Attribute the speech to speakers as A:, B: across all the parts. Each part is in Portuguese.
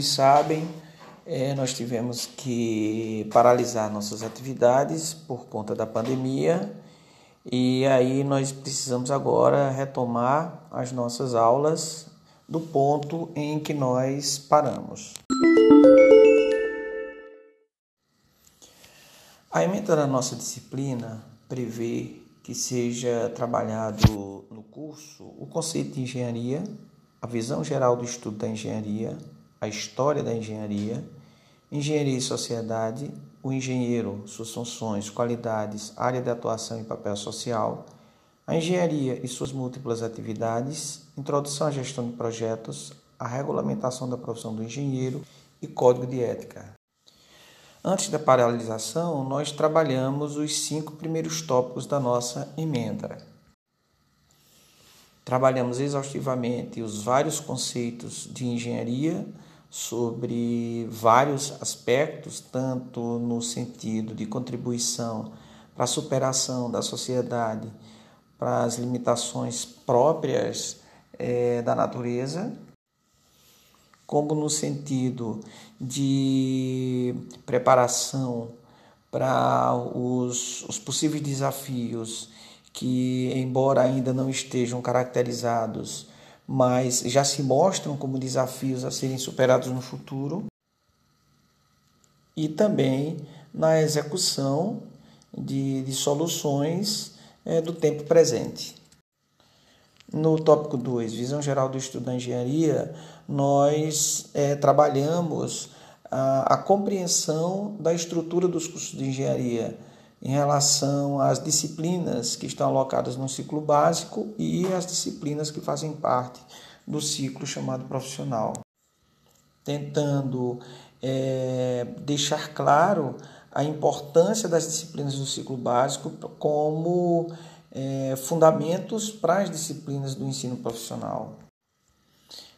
A: todos sabem, é, nós tivemos que paralisar nossas atividades por conta da pandemia e aí nós precisamos agora retomar as nossas aulas do ponto em que nós paramos. A emenda da nossa disciplina prevê que seja trabalhado no curso o conceito de engenharia, a visão geral do estudo da engenharia, a história da engenharia, engenharia e sociedade, o engenheiro, suas funções, qualidades, área de atuação e papel social, a engenharia e suas múltiplas atividades, introdução à gestão de projetos, a regulamentação da profissão do engenheiro e código de ética. Antes da paralisação, nós trabalhamos os cinco primeiros tópicos da nossa emenda. Trabalhamos exaustivamente os vários conceitos de engenharia sobre vários aspectos, tanto no sentido de contribuição para a superação da sociedade, para as limitações próprias é, da natureza, como no sentido de preparação para os, os possíveis desafios que, embora ainda não estejam caracterizados mas já se mostram como desafios a serem superados no futuro, e também na execução de, de soluções é, do tempo presente. No tópico 2, Visão Geral do Estudo da Engenharia, nós é, trabalhamos a, a compreensão da estrutura dos cursos de engenharia em relação às disciplinas que estão alocadas no ciclo básico e as disciplinas que fazem parte do ciclo chamado profissional, tentando é, deixar claro a importância das disciplinas do ciclo básico como é, fundamentos para as disciplinas do ensino profissional.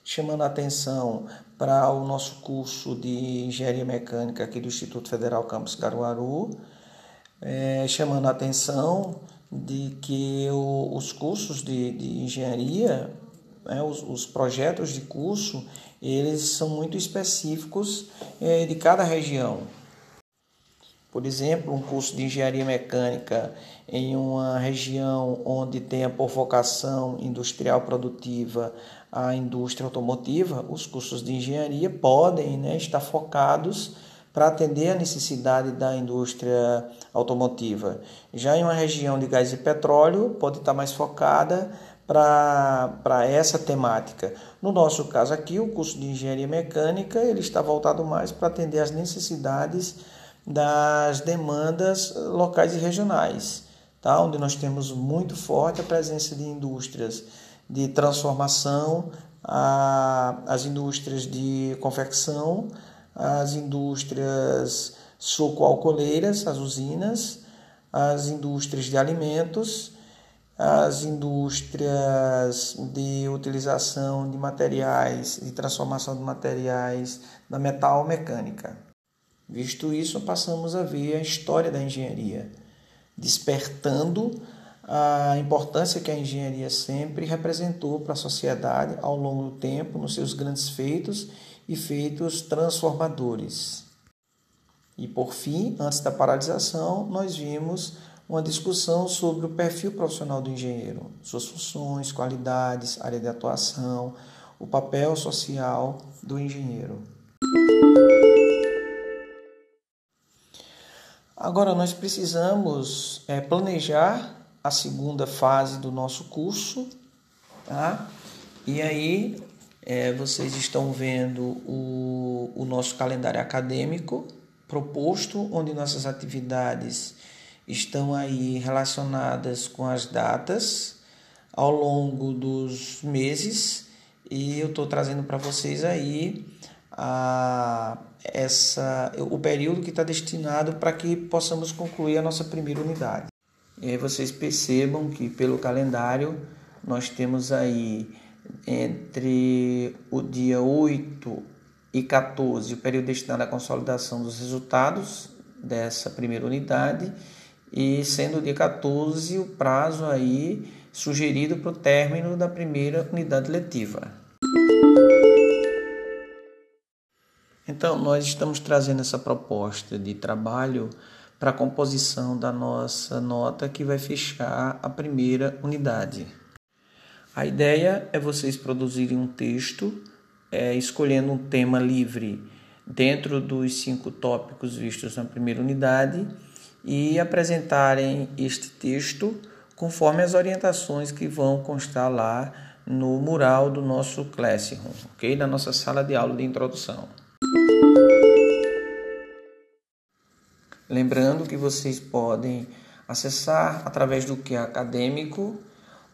A: Chamando a atenção para o nosso curso de Engenharia Mecânica aqui do Instituto Federal Campus Caruaru, é, chamando a atenção de que o, os cursos de, de engenharia, né, os, os, projetos de curso, eles são muito específicos é, de cada região. Por exemplo, um curso de engenharia mecânica em uma região onde tenha por vocação industrial produtiva a indústria automotiva, os cursos de engenharia podem né, estar focados para atender a necessidade da indústria automotiva. Já em uma região de gás e petróleo, pode estar mais focada para essa temática. No nosso caso aqui, o curso de engenharia mecânica ele está voltado mais para atender às necessidades das demandas locais e regionais, tá? onde nós temos muito forte a presença de indústrias de transformação, a, as indústrias de confecção, as indústrias suco-alcooleiras, as usinas, as indústrias de alimentos, as indústrias de utilização de materiais, de transformação de materiais da metal mecânica. Visto isso, passamos a ver a história da engenharia, despertando a importância que a engenharia sempre representou para a sociedade ao longo do tempo, nos seus grandes feitos e feitos transformadores. E por fim, antes da paralisação, nós vimos uma discussão sobre o perfil profissional do engenheiro, suas funções, qualidades, área de atuação, o papel social do engenheiro. Agora nós precisamos é, planejar a segunda fase do nosso curso, tá? E aí é, vocês estão vendo o, o nosso calendário acadêmico proposto, onde nossas atividades estão aí relacionadas com as datas ao longo dos meses e eu estou trazendo para vocês aí a, essa, o período que está destinado para que possamos concluir a nossa primeira unidade. E aí vocês percebam que pelo calendário nós temos aí entre o dia 8 e 14, o período destinado à consolidação dos resultados dessa primeira unidade, e sendo o dia 14 o prazo aí sugerido para o término da primeira unidade letiva. Então, nós estamos trazendo essa proposta de trabalho para a composição da nossa nota que vai fechar a primeira unidade. A ideia é vocês produzirem um texto é, escolhendo um tema livre dentro dos cinco tópicos vistos na primeira unidade e apresentarem este texto conforme as orientações que vão constar lá no mural do nosso Classroom, ok? Na nossa sala de aula de introdução. Lembrando que vocês podem acessar através do que é acadêmico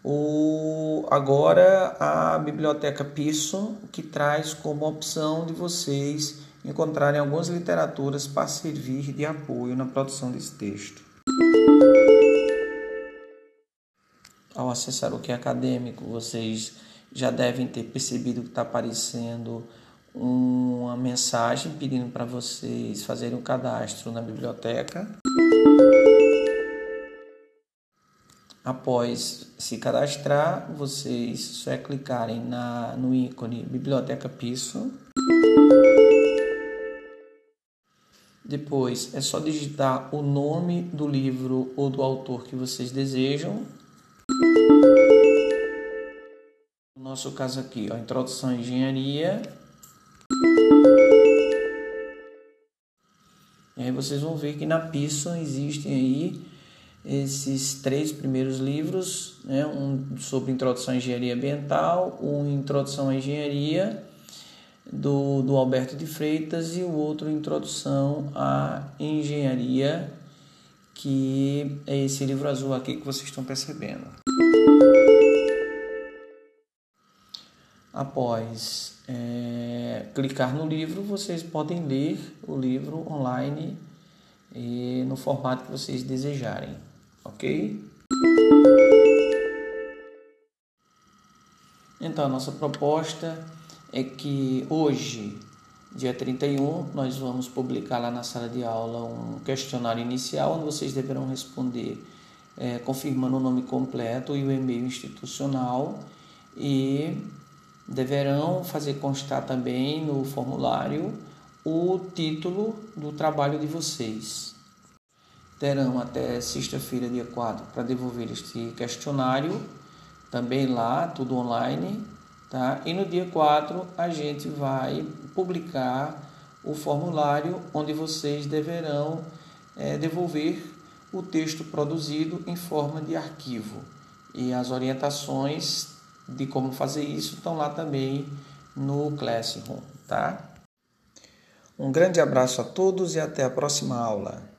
A: o agora a biblioteca Pearson que traz como opção de vocês encontrarem algumas literaturas para servir de apoio na produção desse texto. Ao acessar o que é acadêmico, vocês já devem ter percebido que está aparecendo uma mensagem pedindo para vocês fazerem o um cadastro na biblioteca. Após se cadastrar, vocês só é clicarem na, no ícone Biblioteca Piso. Depois é só digitar o nome do livro ou do autor que vocês desejam. No nosso caso aqui, ó, Introdução à Engenharia. E aí vocês vão ver que na Pearson existem aí esses três primeiros livros, né? um sobre Introdução à Engenharia Ambiental, um Introdução à Engenharia do, do Alberto de Freitas e o outro Introdução à Engenharia, que é esse livro azul aqui que vocês estão percebendo. Após é, clicar no livro, vocês podem ler o livro online e no formato que vocês desejarem, ok? Então, a nossa proposta é que hoje, dia 31, nós vamos publicar lá na sala de aula um questionário inicial onde vocês deverão responder é, confirmando o nome completo e o e-mail institucional e deverão fazer constar também no formulário o título do trabalho de vocês. Terão até sexta-feira, dia 4, para devolver este questionário, também lá, tudo online, tá? E no dia 4 a gente vai publicar o formulário onde vocês deverão é, devolver o texto produzido em forma de arquivo. E as orientações de como fazer isso estão lá também no Classroom, tá? Um grande abraço a todos e até a próxima aula.